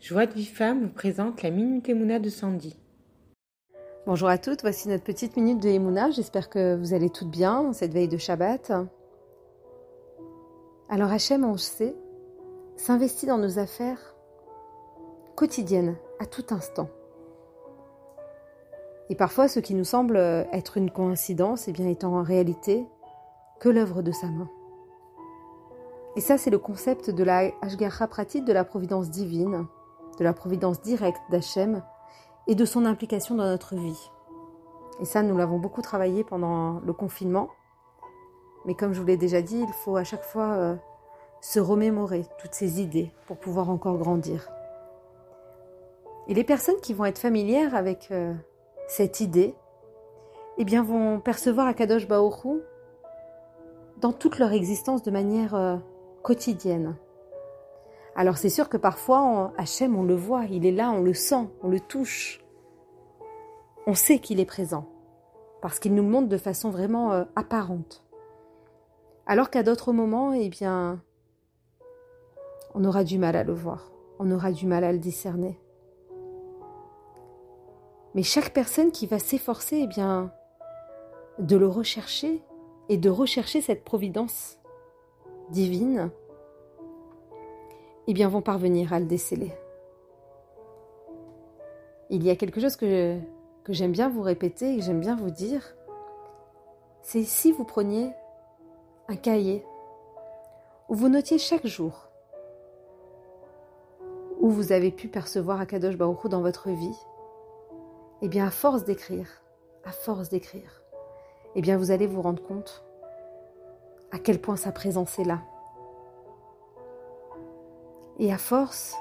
Joie de vie femme vous présente la Minute Emouna de Sandy. Bonjour à toutes, voici notre petite minute de Emouna. J'espère que vous allez toutes bien en cette veille de Shabbat. Alors Hachem, on sait, s'investit dans nos affaires quotidiennes, à tout instant. Et parfois, ce qui nous semble être une coïncidence, eh bien, étant en réalité que l'œuvre de sa main. Et ça, c'est le concept de la Ashgacha pratique de la providence divine, de la providence directe d'Hachem et de son implication dans notre vie. Et ça, nous l'avons beaucoup travaillé pendant le confinement. Mais comme je vous l'ai déjà dit, il faut à chaque fois euh, se remémorer toutes ces idées pour pouvoir encore grandir. Et les personnes qui vont être familières avec euh, cette idée, eh bien, vont percevoir Akadosh Baoru dans toute leur existence de manière euh, quotidienne. Alors c'est sûr que parfois, Hachem, on le voit, il est là, on le sent, on le touche. On sait qu'il est présent, parce qu'il nous le montre de façon vraiment euh, apparente. Alors qu'à d'autres moments, eh bien, on aura du mal à le voir, on aura du mal à le discerner. Mais chaque personne qui va s'efforcer, eh bien, de le rechercher et de rechercher cette providence divine, eh bien, vont parvenir à le déceler. Il y a quelque chose que, j'aime bien vous répéter et que j'aime bien vous dire, c'est si vous preniez un cahier où vous notiez chaque jour où vous avez pu percevoir Akadosh Baruch dans votre vie, eh bien à force d'écrire, à force d'écrire, eh bien vous allez vous rendre compte à quel point sa présence est là, et à force,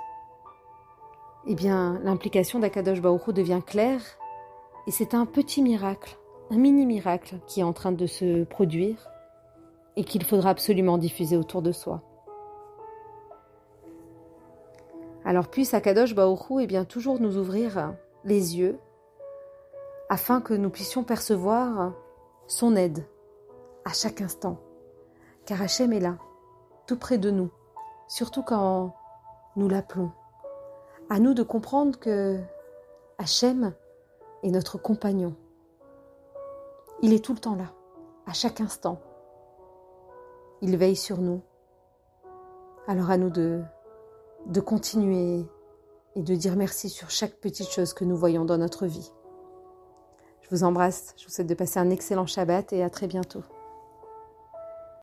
eh bien, l'implication d'Akadosh Baruch devient claire et c'est un petit miracle, un mini miracle qui est en train de se produire et qu'il faudra absolument diffuser autour de soi. Alors puisse Akadosh Baoru eh bien, toujours nous ouvrir les yeux afin que nous puissions percevoir son aide à chaque instant. Car Hachem est là, tout près de nous, surtout quand nous l'appelons. À nous de comprendre que Hachem est notre compagnon. Il est tout le temps là, à chaque instant. Il veille sur nous. Alors à nous de, de continuer et de dire merci sur chaque petite chose que nous voyons dans notre vie. Je vous embrasse, je vous souhaite de passer un excellent Shabbat et à très bientôt.